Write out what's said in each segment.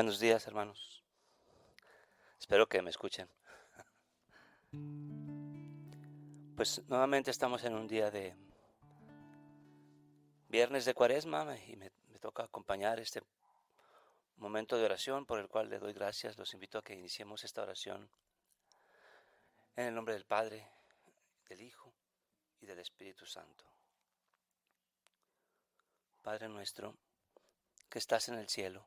Buenos días, hermanos. Espero que me escuchen. Pues nuevamente estamos en un día de viernes de cuaresma y me, toca acompañar este momento de oración por el cual le doy gracias. Los invito a que iniciemos esta oración en el nombre del Padre, del Hijo y del Espíritu Santo. Padre nuestro, que estás en el cielo,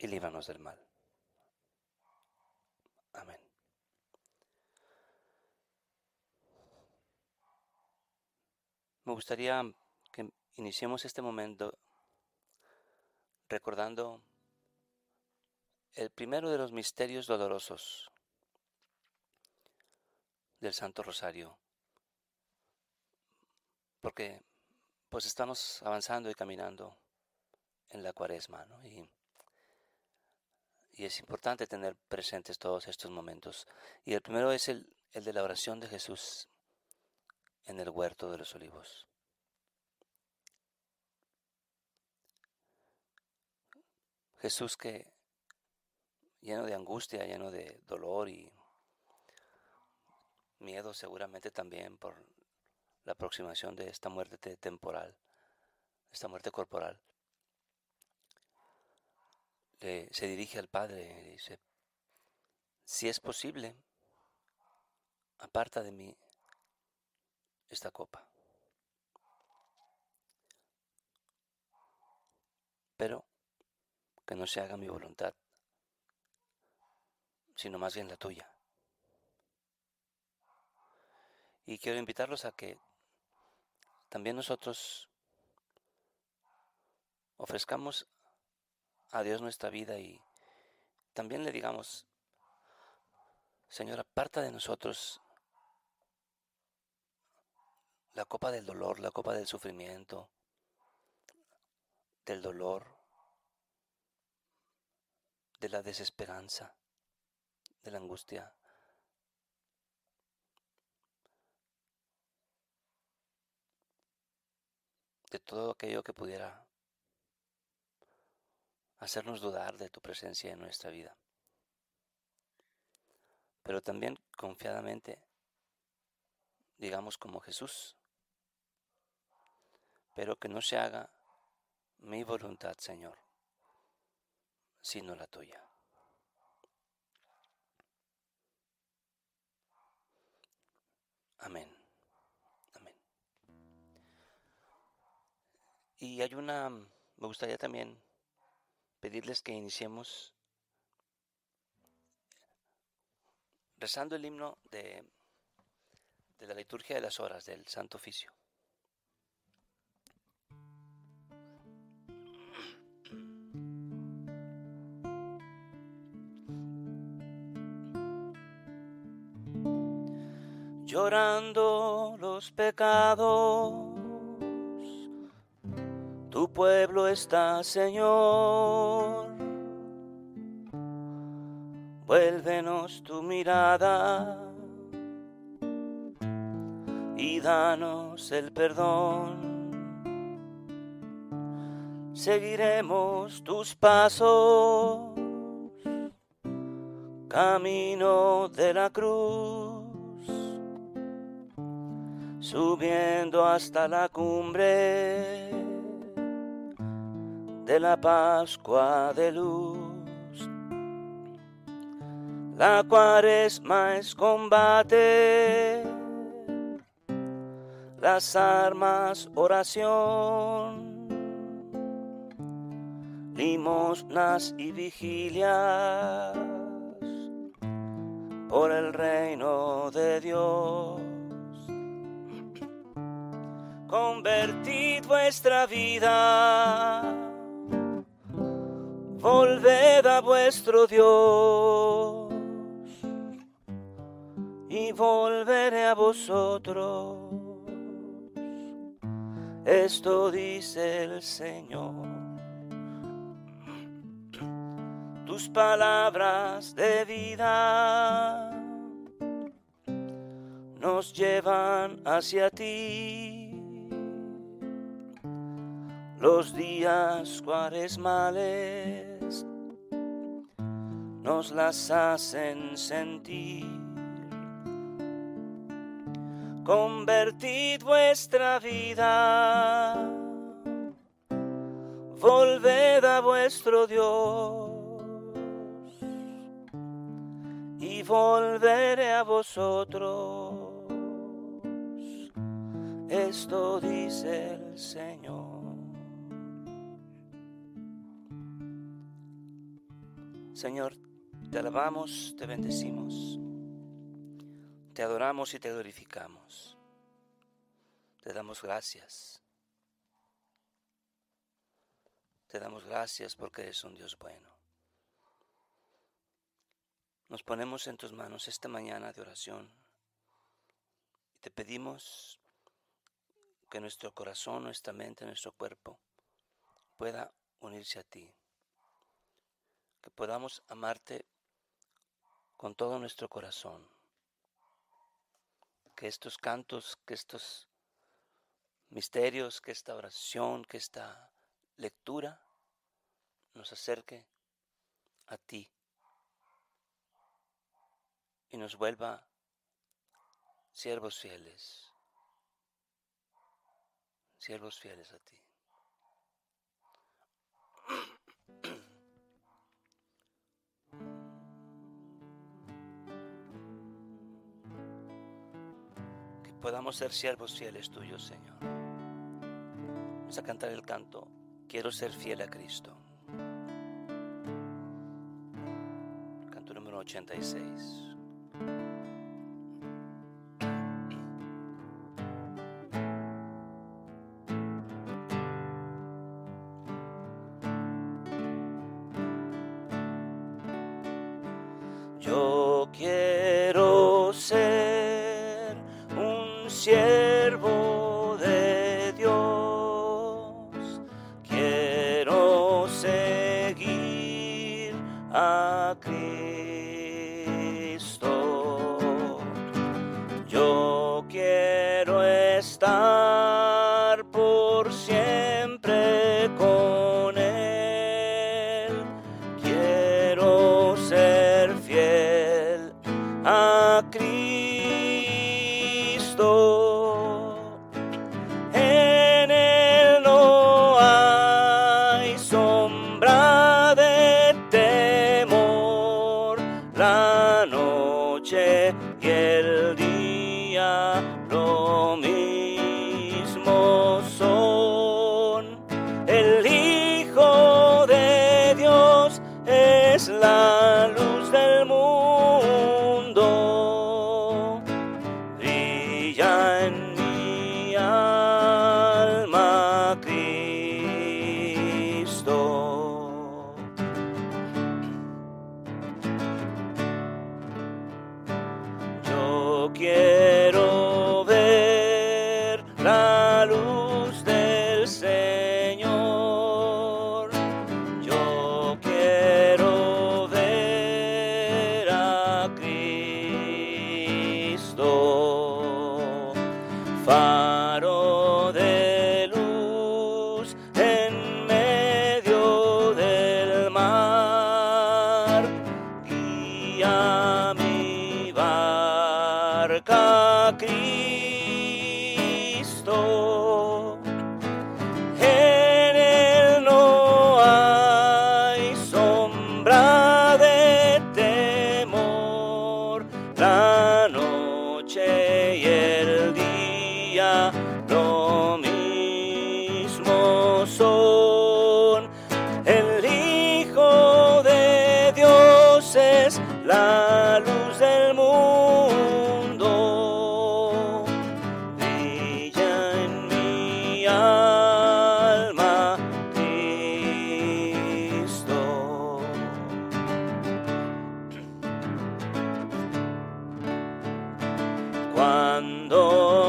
y líbranos del mal. Amén. Me gustaría que iniciemos este momento recordando el primero de los misterios dolorosos del Santo Rosario, porque pues estamos avanzando y caminando en la cuaresma, ¿no? Y es importante tener presentes todos estos momentos. Y el primero es el, el de la oración de Jesús en el huerto de los olivos. Jesús que lleno de angustia, lleno de dolor y miedo seguramente también por la aproximación de esta muerte temporal, esta muerte corporal se dirige al Padre y dice, si es posible, aparta de mí esta copa. Pero que no se haga mi voluntad, sino más bien la tuya. Y quiero invitarlos a que también nosotros ofrezcamos a Dios nuestra vida y también le digamos, Señor, aparta de nosotros la copa del dolor, la copa del sufrimiento, del dolor, de la desesperanza, de la angustia. de todo aquello que pudiera hacernos dudar de tu presencia en nuestra vida. Pero también confiadamente, digamos como Jesús, pero que no se haga mi voluntad, Señor, sino la tuya. Amén. Amén. Y hay una, me gustaría también pedirles que iniciemos rezando el himno de, de la liturgia de las horas del Santo Oficio. Llorando los pecados tu pueblo está, Señor. Vuélvenos tu mirada y danos el perdón. Seguiremos tus pasos, camino de la cruz, subiendo hasta la cumbre de la Pascua de luz. La cuaresma es combate, las armas oración, limosnas y vigilias por el reino de Dios. Convertid vuestra vida volved a vuestro Dios y volveré a vosotros. Esto dice el Señor. Tus palabras de vida nos llevan hacia ti los días cuaresmales nos las hacen sentir. Convertid vuestra vida, volved a vuestro Dios y volveré a vosotros. Esto dice el Señor. Señor, te alabamos, te bendecimos, te adoramos y te glorificamos. Te damos gracias. Te damos gracias porque eres un Dios bueno. Nos ponemos en tus manos esta mañana de oración y te pedimos que nuestro corazón, nuestra mente, nuestro cuerpo pueda unirse a ti que podamos amarte con todo nuestro corazón. Que estos cantos, que estos misterios, que esta oración, que esta lectura nos acerque a ti y nos vuelva siervos fieles, siervos fieles a ti. Podamos ser siervos fieles tuyos, Señor. Vamos a cantar el canto, quiero ser fiel a Cristo. Canto número 86. cuando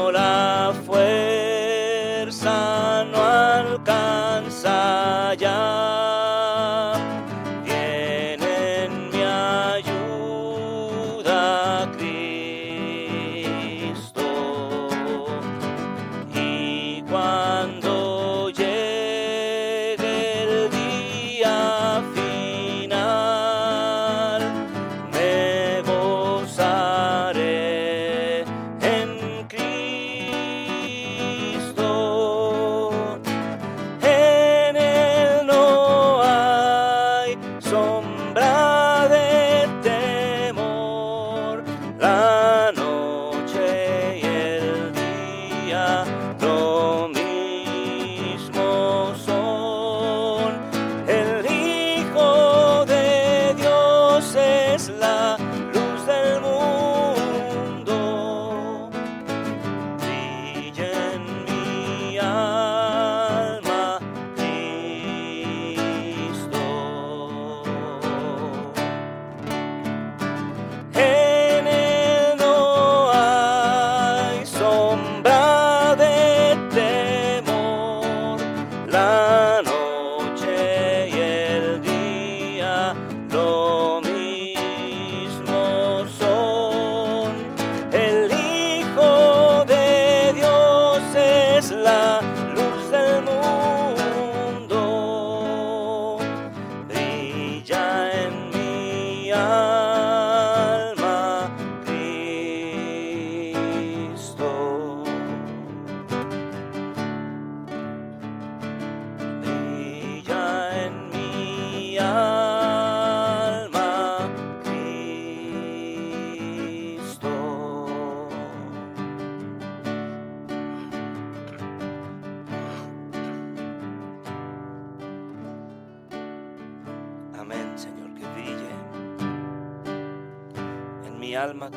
Amén, Señor, que brille en mi alma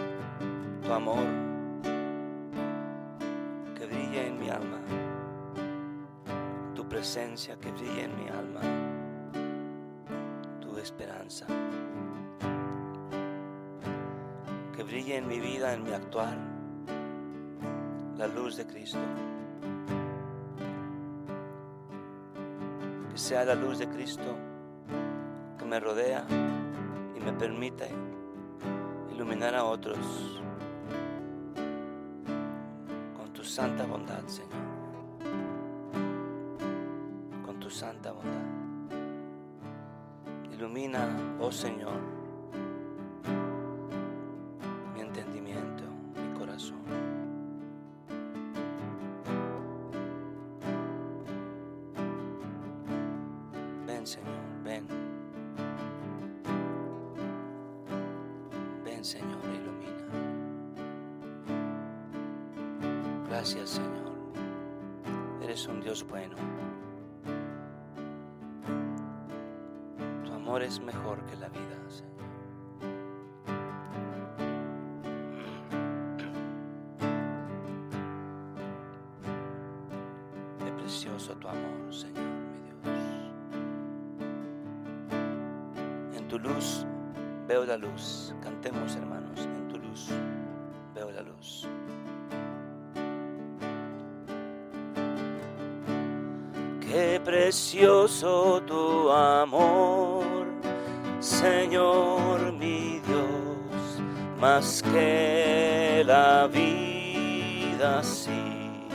tu amor, que brille en mi alma tu presencia, que brille en mi alma tu esperanza, que brille en mi vida, en mi actuar, la luz de Cristo. Que sea la luz de Cristo me rodea y me permite iluminar a otros con tu santa bondad, Señor. Con tu santa bondad. Ilumina, oh Señor, Señor, ilumina. Gracias, Señor. Eres un Dios bueno. Tu amor es mejor que la vida, Señor. Precioso tu amor, Señor mi Dios, más que la vida sí.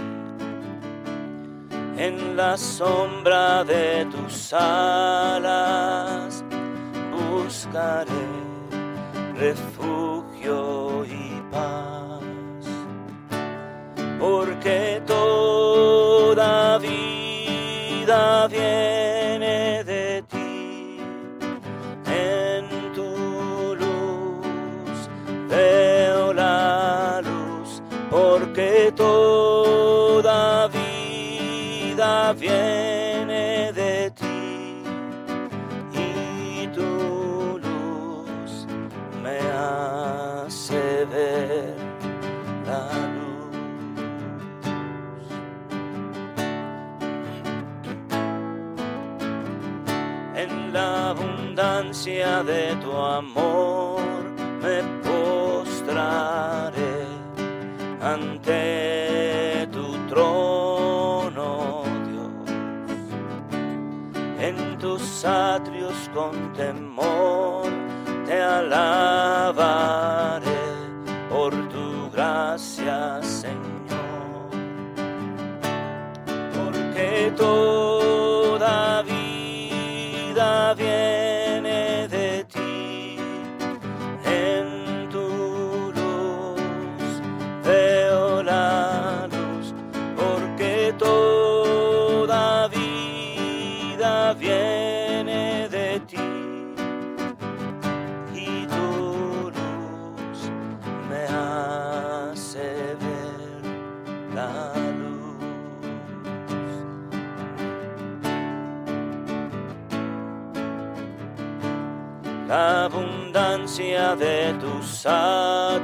En la sombra de tus alas buscaré refugio y paz, porque amor me postraré ante tu trono, Dios en tus atrios con temor te alabaré por tu gracia, Señor. Porque toda de tus atrios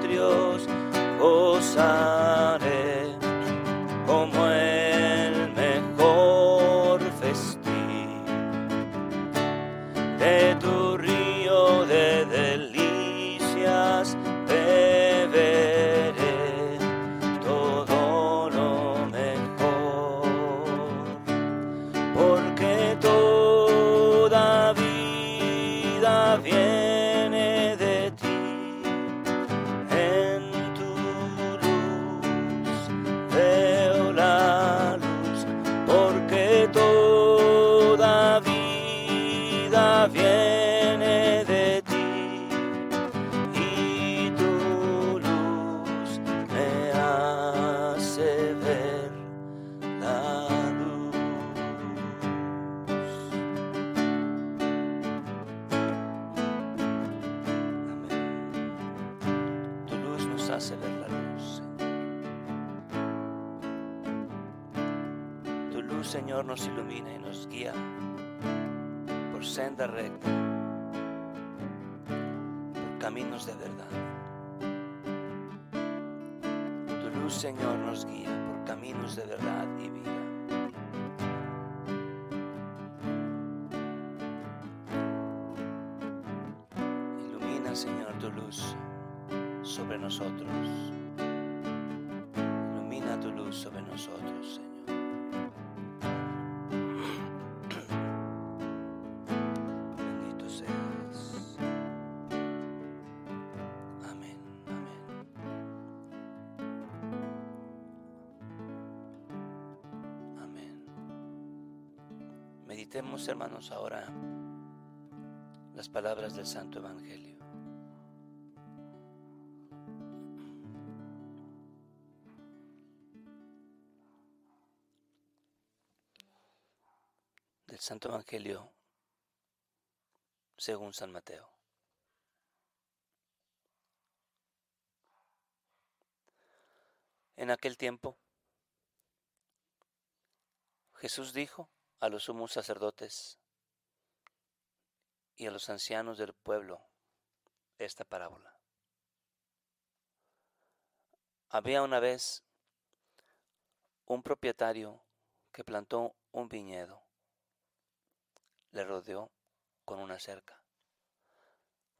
Señor, tu luz sobre nosotros. Ilumina tu luz sobre nosotros, Señor. Bendito seas. Amén, amén. Amén. Meditemos, hermanos, ahora las palabras del Santo Evangelio. Santo Evangelio según San Mateo. En aquel tiempo, Jesús dijo a los sumos sacerdotes y a los ancianos del pueblo esta parábola. Había una vez un propietario que plantó un viñedo, le rodeó con una cerca,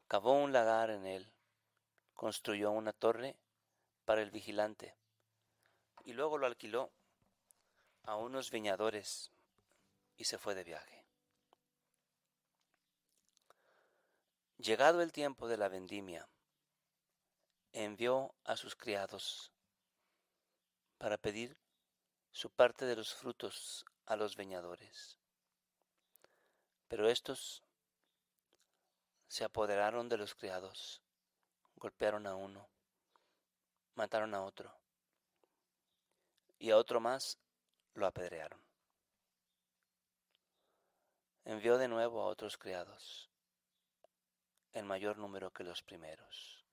cavó un lagar en él, construyó una torre para el vigilante y luego lo alquiló a unos viñadores y se fue de viaje. Llegado el tiempo de la vendimia, envió a sus criados para pedir su parte de los frutos a los viñadores. Pero estos se apoderaron de los criados, golpearon a uno, mataron a otro, y a otro más lo apedrearon. Envió de nuevo a otros criados, en mayor número que los primeros,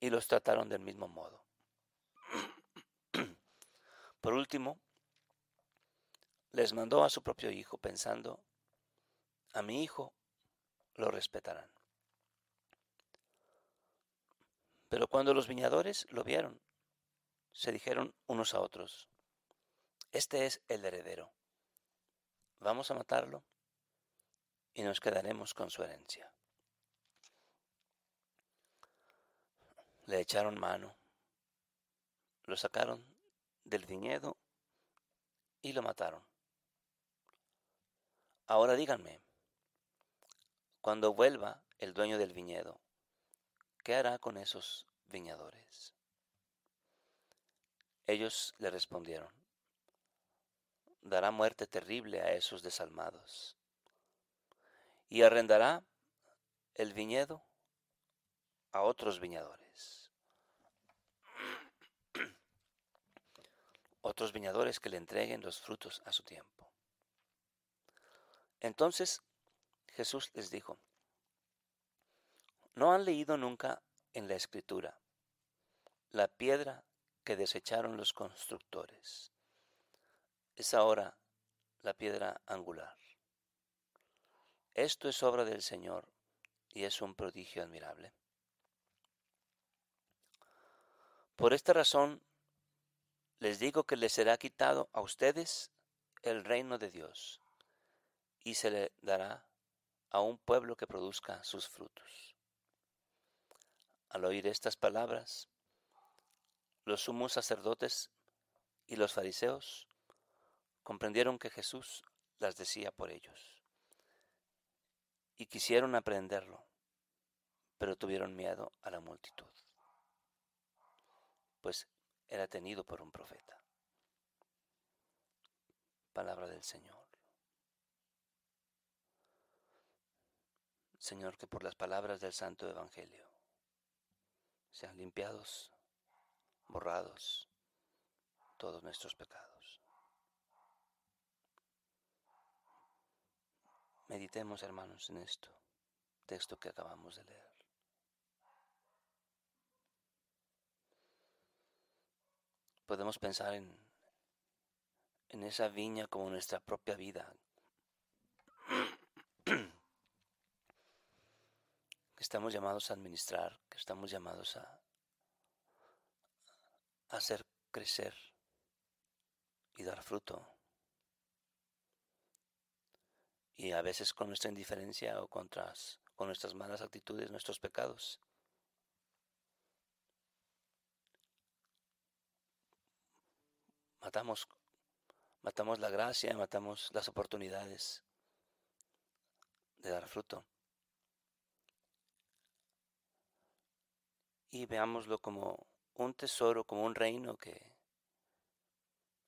y los trataron del mismo modo. Por último, les mandó a su propio hijo pensando, a mi hijo lo respetarán. Pero cuando los viñadores lo vieron, se dijeron unos a otros, este es el heredero, vamos a matarlo y nos quedaremos con su herencia. Le echaron mano, lo sacaron del viñedo y lo mataron. Ahora díganme, cuando vuelva el dueño del viñedo, ¿qué hará con esos viñadores? Ellos le respondieron, dará muerte terrible a esos desalmados y arrendará el viñedo a otros viñadores. Otros viñadores que le entreguen los frutos a su tiempo. Entonces Jesús les dijo, ¿no han leído nunca en la escritura la piedra que desecharon los constructores? Es ahora la piedra angular. Esto es obra del Señor y es un prodigio admirable. Por esta razón les digo que les será quitado a ustedes el reino de Dios y se le dará a un pueblo que produzca sus frutos. Al oír estas palabras, los sumos sacerdotes y los fariseos comprendieron que Jesús las decía por ellos y quisieron aprenderlo, pero tuvieron miedo a la multitud, pues era tenido por un profeta. Palabra del Señor. Señor, que por las palabras del Santo Evangelio sean limpiados, borrados todos nuestros pecados. Meditemos, hermanos, en esto, texto que acabamos de leer. Podemos pensar en, en esa viña como nuestra propia vida que estamos llamados a administrar, que estamos llamados a, hacer crecer y dar fruto. Y a veces con nuestra indiferencia o con nuestras malas actitudes, nuestros pecados. Matamos, matamos la gracia, matamos las oportunidades de dar fruto. Y veámoslo como un tesoro, como un reino que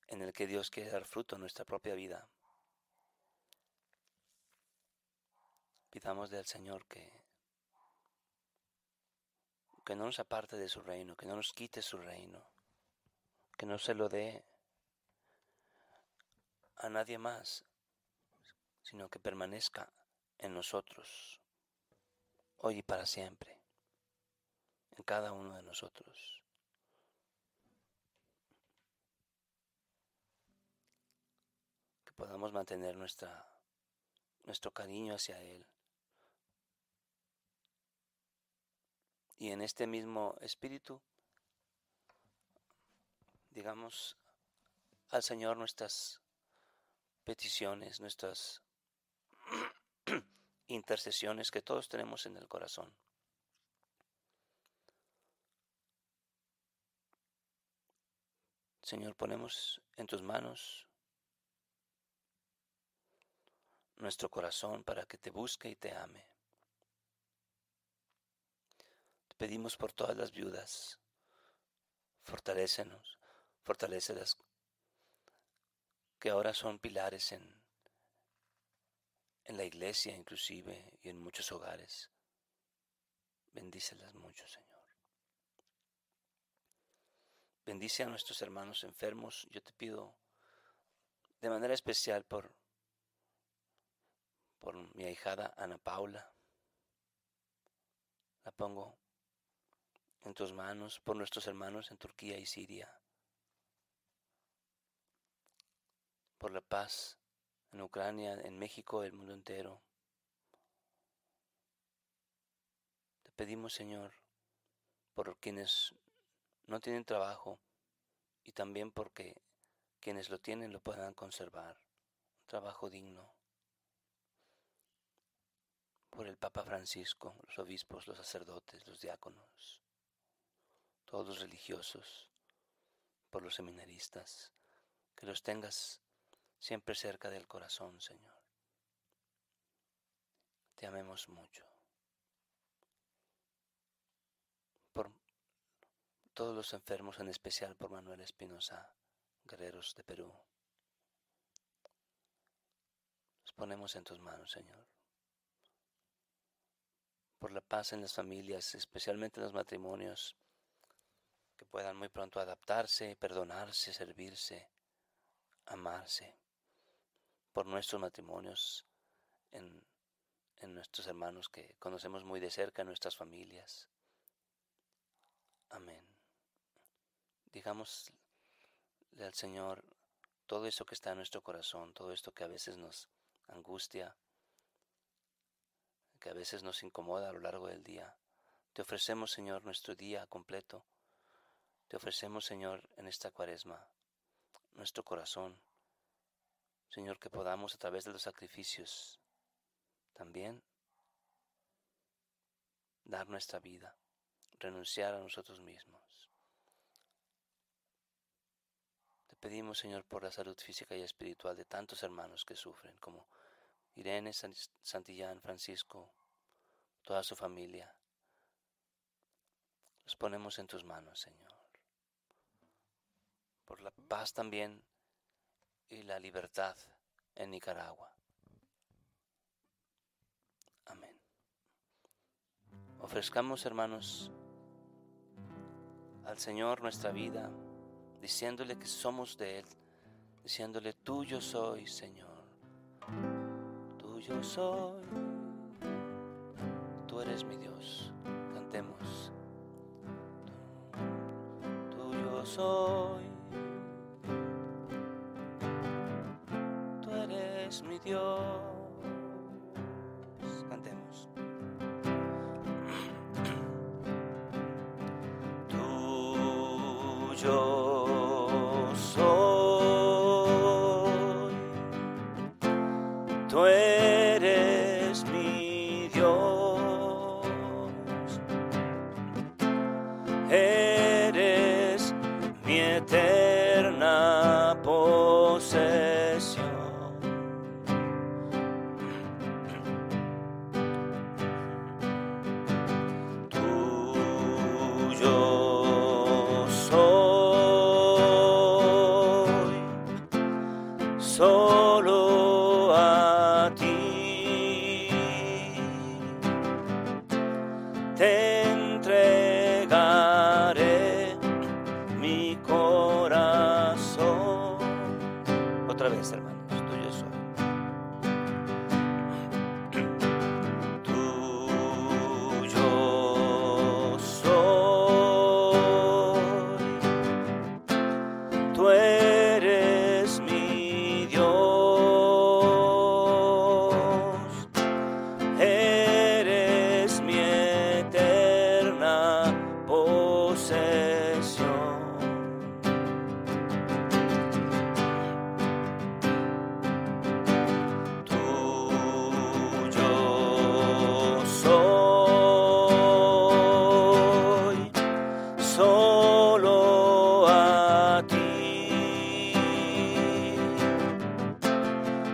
en el que Dios quiere dar fruto en nuestra propia vida. Pidamos del Señor que, que no nos aparte de su reino, que no nos quite su reino, que no se lo dé a nadie más, sino que permanezca en nosotros, hoy y para siempre, en cada uno de nosotros. Que podamos mantener nuestra, nuestro cariño hacia Él. Y en este mismo espíritu, digamos al Señor nuestras peticiones, nuestras intercesiones que todos tenemos en el corazón. Señor, ponemos en tus manos nuestro corazón para que te busque y te ame. Te pedimos por todas las viudas, fortalécenos, fortalecelas que ahora son pilares en, en la iglesia inclusive y en muchos hogares. Bendícelas mucho, Señor. Bendice a nuestros hermanos enfermos. Yo te pido de manera especial por, por mi ahijada Ana Paula. La pongo en tus manos, por nuestros hermanos en Turquía y Siria. por la paz en Ucrania, en México, el mundo entero. Te pedimos, Señor, por quienes no tienen trabajo y también porque quienes lo tienen lo puedan conservar, un trabajo digno. Por el Papa Francisco, los obispos, los sacerdotes, los diáconos, todos los religiosos, por los seminaristas, que los tengas siempre cerca del corazón, Señor. Te amemos mucho. Por todos los enfermos, en especial por Manuel Espinosa, guerreros de Perú. Los ponemos en tus manos, Señor. Por la paz en las familias, especialmente en los matrimonios, que puedan muy pronto adaptarse, perdonarse, servirse, amarse por nuestros matrimonios, en, nuestros hermanos que conocemos muy de cerca, en nuestras familias. Amén. Digámosle al Señor todo eso que está en nuestro corazón, todo esto que a veces nos angustia, que a veces nos incomoda a lo largo del día. Te ofrecemos, Señor, nuestro día completo. Te ofrecemos, Señor, en esta cuaresma, nuestro corazón, Señor, que podamos a través de los sacrificios también dar nuestra vida, renunciar a nosotros mismos. Te pedimos, Señor, por la salud física y espiritual de tantos hermanos que sufren, como Irene, Santillán, Francisco, toda su familia. Los ponemos en tus manos, Señor. Por la paz también y la libertad en Nicaragua. Amén. Ofrezcamos, hermanos, al Señor nuestra vida, diciéndole que somos de Él, diciéndole, tuyo soy, Señor, tuyo soy, tú eres mi Dios. Cantemos, tuyo soy. mi Dios.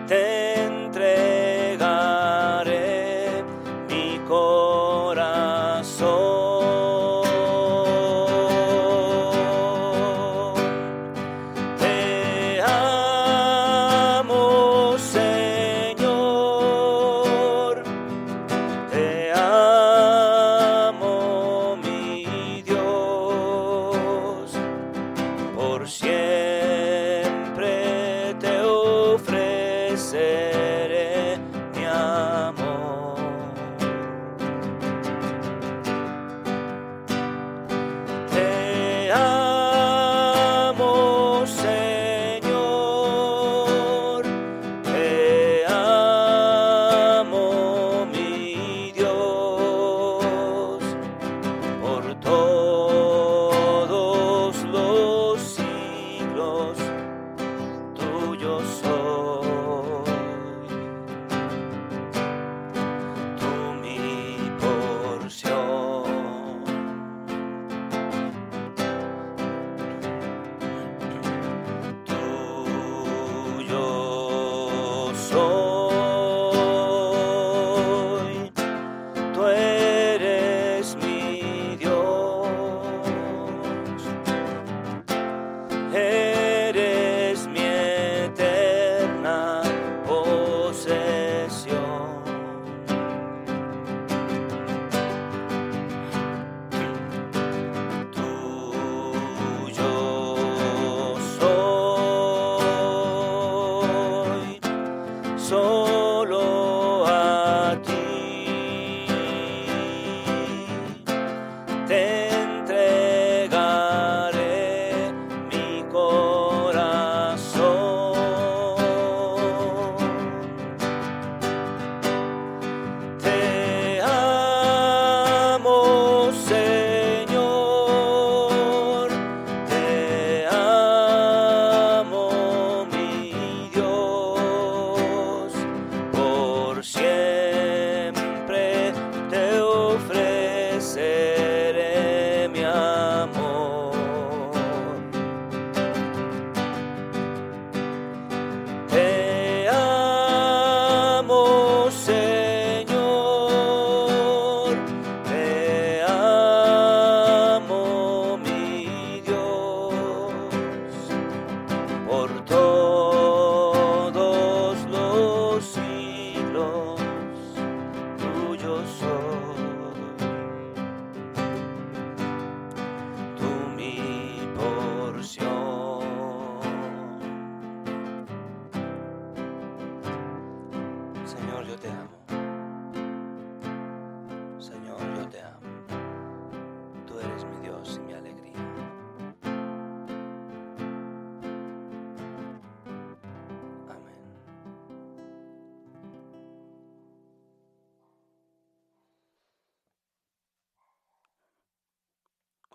te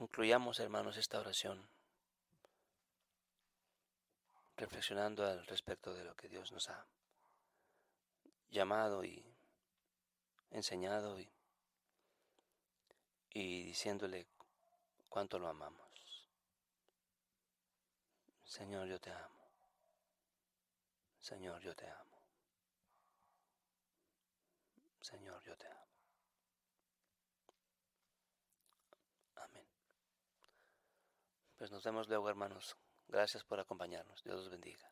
Concluyamos, hermanos, esta oración reflexionando al respecto de lo que Dios nos ha llamado y enseñado y, y diciéndole cuánto lo amamos. Señor, yo te amo. Señor, yo te amo. Señor, yo te amo. Pues nos vemos luego, hermanos. Gracias por acompañarnos. Dios los bendiga.